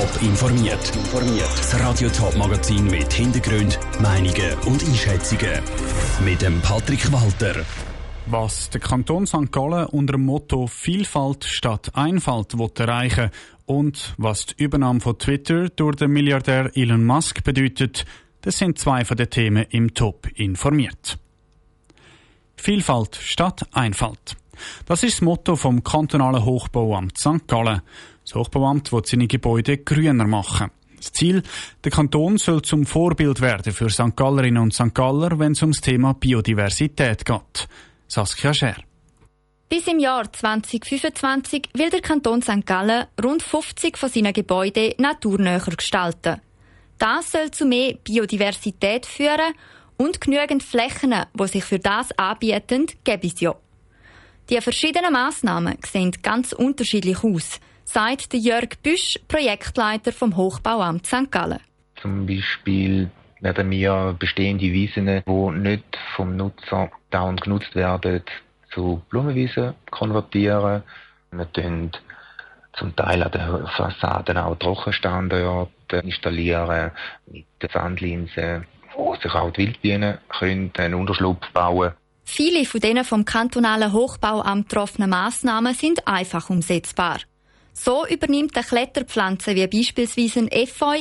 Top informiert. Das Radio Top Magazin mit Hintergrund, Meinungen und Einschätzungen mit dem Patrick Walter. Was der Kanton St. Gallen unter dem Motto Vielfalt statt Einfalt will erreichen und was die Übernahme von Twitter durch den Milliardär Elon Musk bedeutet, das sind zwei von den Themen im Top informiert. Vielfalt statt Einfalt. Das ist das Motto vom kantonalen Hochbauamt St. Gallen. Das Hochbauamt will seine Gebäude grüner machen. Das Ziel, der Kanton soll zum Vorbild werden für St. Gallerinnen und St. Galler, wenn es ums Thema Biodiversität geht. Saskia Scher. Bis im Jahr 2025 will der Kanton St. Gallen rund 50 von seinen Gebäuden naturnäher gestalten. Das soll zu mehr Biodiversität führen und genügend Flächen, die sich für das anbieten, gibt es ja. Die verschiedenen Massnahmen sehen ganz unterschiedlich aus, sagt Jörg Büsch, Projektleiter vom Hochbauamt St. Gallen. Zum Beispiel werden wir bestehende Wiesen, die nicht vom Nutzer dauernd genutzt werden, zu Blumenwiesen konvertieren. Wir tun zum Teil an den Fassaden auch Trockenstandorte installieren mit Sandlinsen, wo sich auch die Wildbienen können einen Unterschlupf bauen Viele von diesen vom kantonalen Hochbauamt getroffenen Massnahmen sind einfach umsetzbar. So übernimmt eine Kletterpflanze wie beispielsweise ein Efeu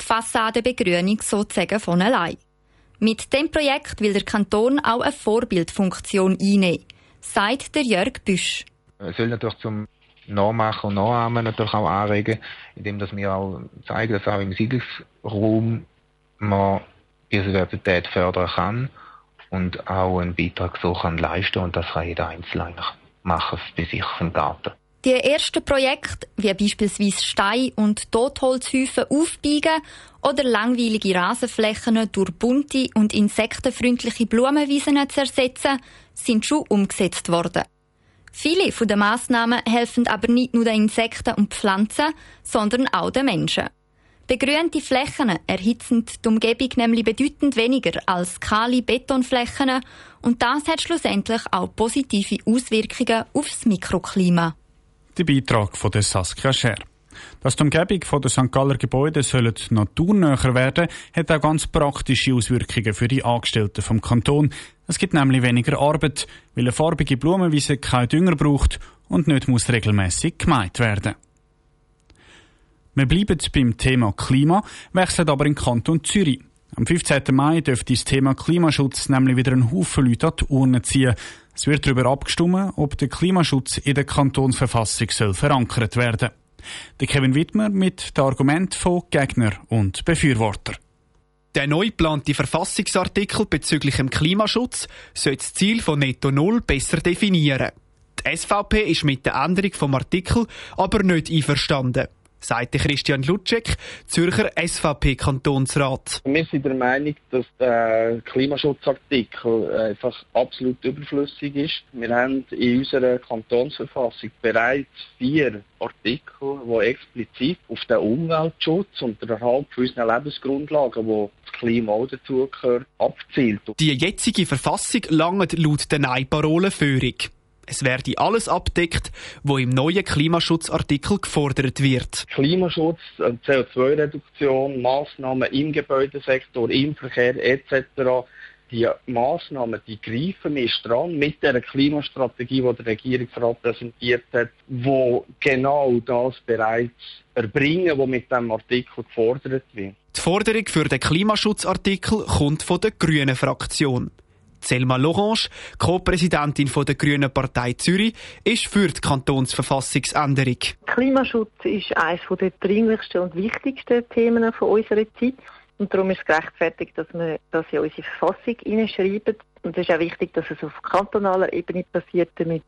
die Fassadenbegrünung sozusagen von allein. Mit dem Projekt will der Kanton auch eine Vorbildfunktion einnehmen, sagt der Jörg Büsch. Es soll natürlich zum Nachmachen und Nachahmen natürlich auch anregen, indem wir auch zeigen, dass auch im Siedlungsraum man Biodiversität fördern kann und auch einen Beitrag so kann und das kann jeder Einzelne machen bei sich im Garten. Die ersten Projekte, wie beispielsweise Stein- und Totholzhäufen aufbiegen oder langweilige Rasenflächen durch bunte und insektenfreundliche Blumenwiesen zu ersetzen, sind schon umgesetzt worden. Viele von Massnahmen helfen aber nicht nur den Insekten und Pflanzen, sondern auch den Menschen. Begrünte Flächen erhitzen die Umgebung nämlich bedeutend weniger als kahle Betonflächen und das hat schlussendlich auch positive Auswirkungen aufs Mikroklima. Der Beitrag von der Saskia Scher. Dass die Umgebung der St. Galler Gebäude sollen naturnäher werden, hat auch ganz praktische Auswirkungen für die Angestellten vom Kanton. Es gibt nämlich weniger Arbeit, weil eine farbige Blumenwiese kein Dünger braucht und nicht muss regelmäßig gemeint werden. Wir bleiben beim Thema Klima, wechseln aber in den Kanton Zürich. Am 15. Mai dürfte das Thema Klimaschutz nämlich wieder einen Haufen Leute an die Urne ziehen. Es wird darüber abgestimmt, ob der Klimaschutz in der Kantonsverfassung soll verankert werden. Der Kevin Wittmer mit dem Argument von Gegner und Befürworter. Der neu geplante Verfassungsartikel bezüglich dem Klimaschutz soll das Ziel von Netto Null besser definieren. Die SVP ist mit der Änderung vom Artikel aber nicht einverstanden sagte Christian Lutschek, Zürcher SVP-Kantonsrat. Wir sind der Meinung, dass der Klimaschutzartikel einfach absolut überflüssig ist. Wir haben in unserer Kantonsverfassung bereits vier Artikel, die explizit auf den Umweltschutz und den Erhalt unserer Lebensgrundlagen, wo das Klima auch dazugehört, abzielt. Die jetzige Verfassung langt laut der Nein-Parole Führung. Es werde alles abdeckt, wo im neuen Klimaschutzartikel gefordert wird. Klimaschutz, CO2-Reduktion, Maßnahmen im Gebäudesektor, im Verkehr etc. Die Maßnahmen, die greifen wir dran mit der Klimastrategie, die der Regierungsrat präsentiert hat, wo genau das bereits erbringen, was mit dem Artikel gefordert wird. Die Forderung für den Klimaschutzartikel kommt von der Grünen Fraktion. Selma Lorange, Co-Präsidentin der Grünen Partei Zürich, ist für die Kantonsverfassungsänderung. Klimaschutz ist eines der dringlichsten und wichtigsten Themen unserer Zeit. Und darum ist es gerechtfertigt, dass wir das in unsere Verfassung hineinschreiben. Und es ist auch wichtig, dass es auf kantonaler Ebene passiert, damit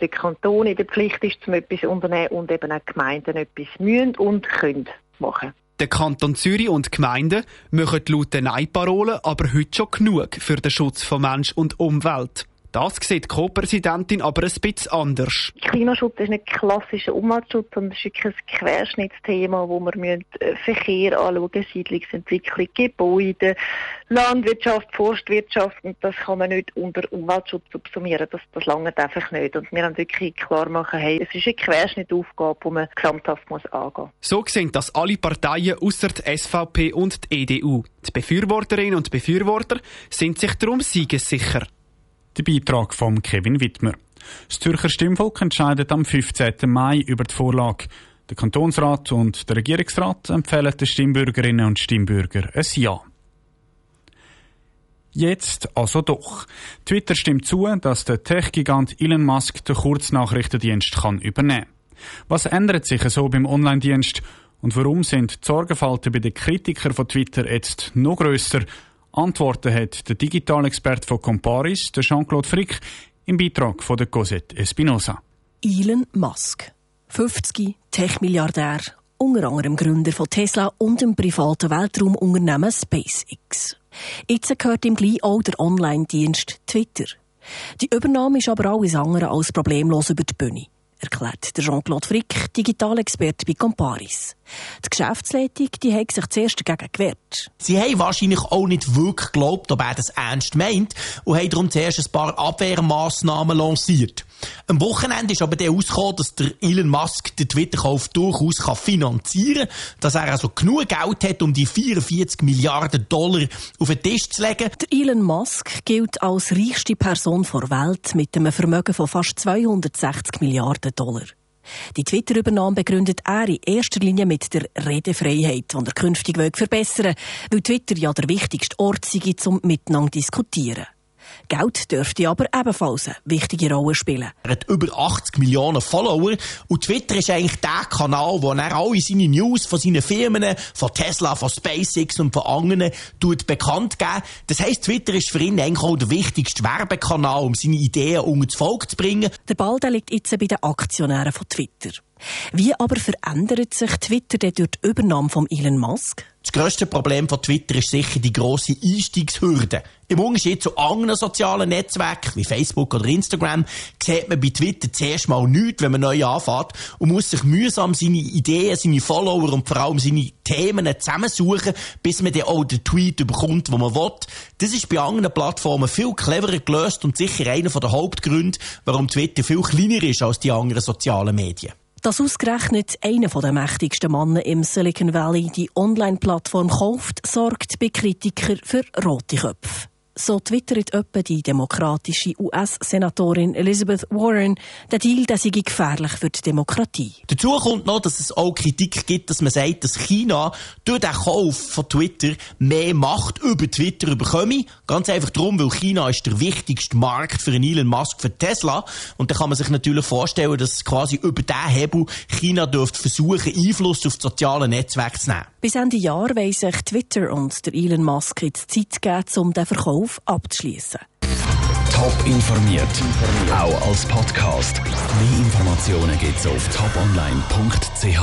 der Kanton in der Pflicht ist, zum etwas zu unternehmen und eben auch Gemeinden etwas müssen und können machen. Der Kanton Zürich und die Gemeinden machen laut der Nein-Parole aber heute schon genug für den Schutz von Mensch und Umwelt. Das sieht die Co-Präsidentin aber ein bisschen anders. Klimaschutz ist nicht klassischer Umweltschutz, sondern es ist wirklich ein Querschnittsthema, wo wir müssen äh, Verkehr anschauen, Siedlungsentwicklung, Gebäude, Landwirtschaft, Forstwirtschaft und das kann man nicht unter Umweltschutz subsumieren. Das, das langt einfach nicht. Und wir haben wirklich klar machen, hey, es ist eine Querschnittaufgabe, die man gesamthaft muss angehen muss. So sehen das alle Parteien außer die SVP und die EDU. Die Befürworterinnen und Befürworter sind sich darum siegessicher. Der Beitrag von Kevin Wittmer. Das Zürcher Stimmvolk entscheidet am 15. Mai über die Vorlage. Der Kantonsrat und der Regierungsrat empfehlen den Stimmbürgerinnen und Stimmbürgern ein Ja. Jetzt also doch. Twitter stimmt zu, dass der Tech-Gigant Elon Musk den Kurznachrichtendienst kann übernehmen Was ändert sich so beim Online-Dienst und warum sind die Sorgenfalten bei den Kritikern von Twitter jetzt noch grösser? Antworten hat der Digitalexperte von Comparis, der Jean-Claude Frick, im Beitrag von der Cosette Espinosa. Elon Musk, 50 Tech-Milliardär, unter anderem Gründer von Tesla und dem privaten Weltraumunternehmen SpaceX. Jetzt gehört ihm gleich auch der Online-Dienst Twitter. Die Übernahme ist aber alles andere als problemlos über die Bühne erklärt Jean-Claude Frick, Digitalexperte bei Comparis. Die Geschäftsleitung die hat sich zuerst dagegen gewehrt. Sie haben wahrscheinlich auch nicht wirklich geglaubt, ob er das ernst meint und haben darum zuerst ein paar Abwehrmaßnahmen lanciert. Am Wochenende ist aber der ausgekommen, dass der Elon Musk den Twitter-Kauf durchaus kann finanzieren kann, dass er also genug Geld hat, um die 44 Milliarden Dollar auf den Tisch zu legen. Der Elon Musk gilt als reichste Person der Welt mit einem Vermögen von fast 260 Milliarden Dollar. Die Twitter-Übernahme begründet er in erster Linie mit der Redefreiheit, die er künftig verbessern will, weil Twitter ja der wichtigste Ort sei, um miteinander zu diskutieren. Geld dürfte aber ebenfalls eine wichtige Rolle spielen. Er hat über 80 Millionen Follower und Twitter ist eigentlich der Kanal, wo er alle seine News von seinen Firmen, von Tesla, von SpaceX und von anderen tut bekannt geben. Das heisst, Twitter ist für ihn eigentlich auch der wichtigste Werbekanal, um seine Ideen unter das Volk zu bringen. Der Ball der liegt jetzt bei den Aktionären von Twitter. Wie aber verändert sich Twitter durch die Übernahme von Elon Musk? Das grösste Problem von Twitter ist sicher die grosse Einstiegshürde. Im Unterschied zu anderen sozialen Netzwerken wie Facebook oder Instagram sieht man bei Twitter zuerst mal nichts, wenn man neu anfängt und muss sich mühsam seine Ideen, seine Follower und vor allem seine Themen zusammensuchen, bis man dann auch den Tweet bekommt, den man will. Das ist bei anderen Plattformen viel cleverer gelöst und sicher einer der Hauptgründe, warum Twitter viel kleiner ist als die anderen sozialen Medien. Dass ausgerechnet einer der mächtigsten Männer im Silicon Valley die Online-Plattform kauft, sorgt bei Kritikern für rote Köpfe. So twittert etwa die demokratische US-Senatorin Elizabeth Warren, der Deal der sei gefährlich für die Demokratie. Dazu kommt noch, dass es auch Kritik gibt, dass man sagt, dass China durch den Kauf von Twitter mehr Macht über Twitter bekomme. Ganz einfach darum, weil China ist der wichtigste Markt für Elon Musk für Tesla. Und da kann man sich natürlich vorstellen, dass quasi über diesen Hebel China dürfte versuchen, Einfluss auf das soziale Netzwerk zu nehmen. Bis Ende Jahr wollen sich Twitter und der Elon Musk jetzt Zeit geben, um den Verkauf Verkauf abzuschließen. Top informiert, auch als Podcast. Mehr Informationen gibt's auf toponline.ch.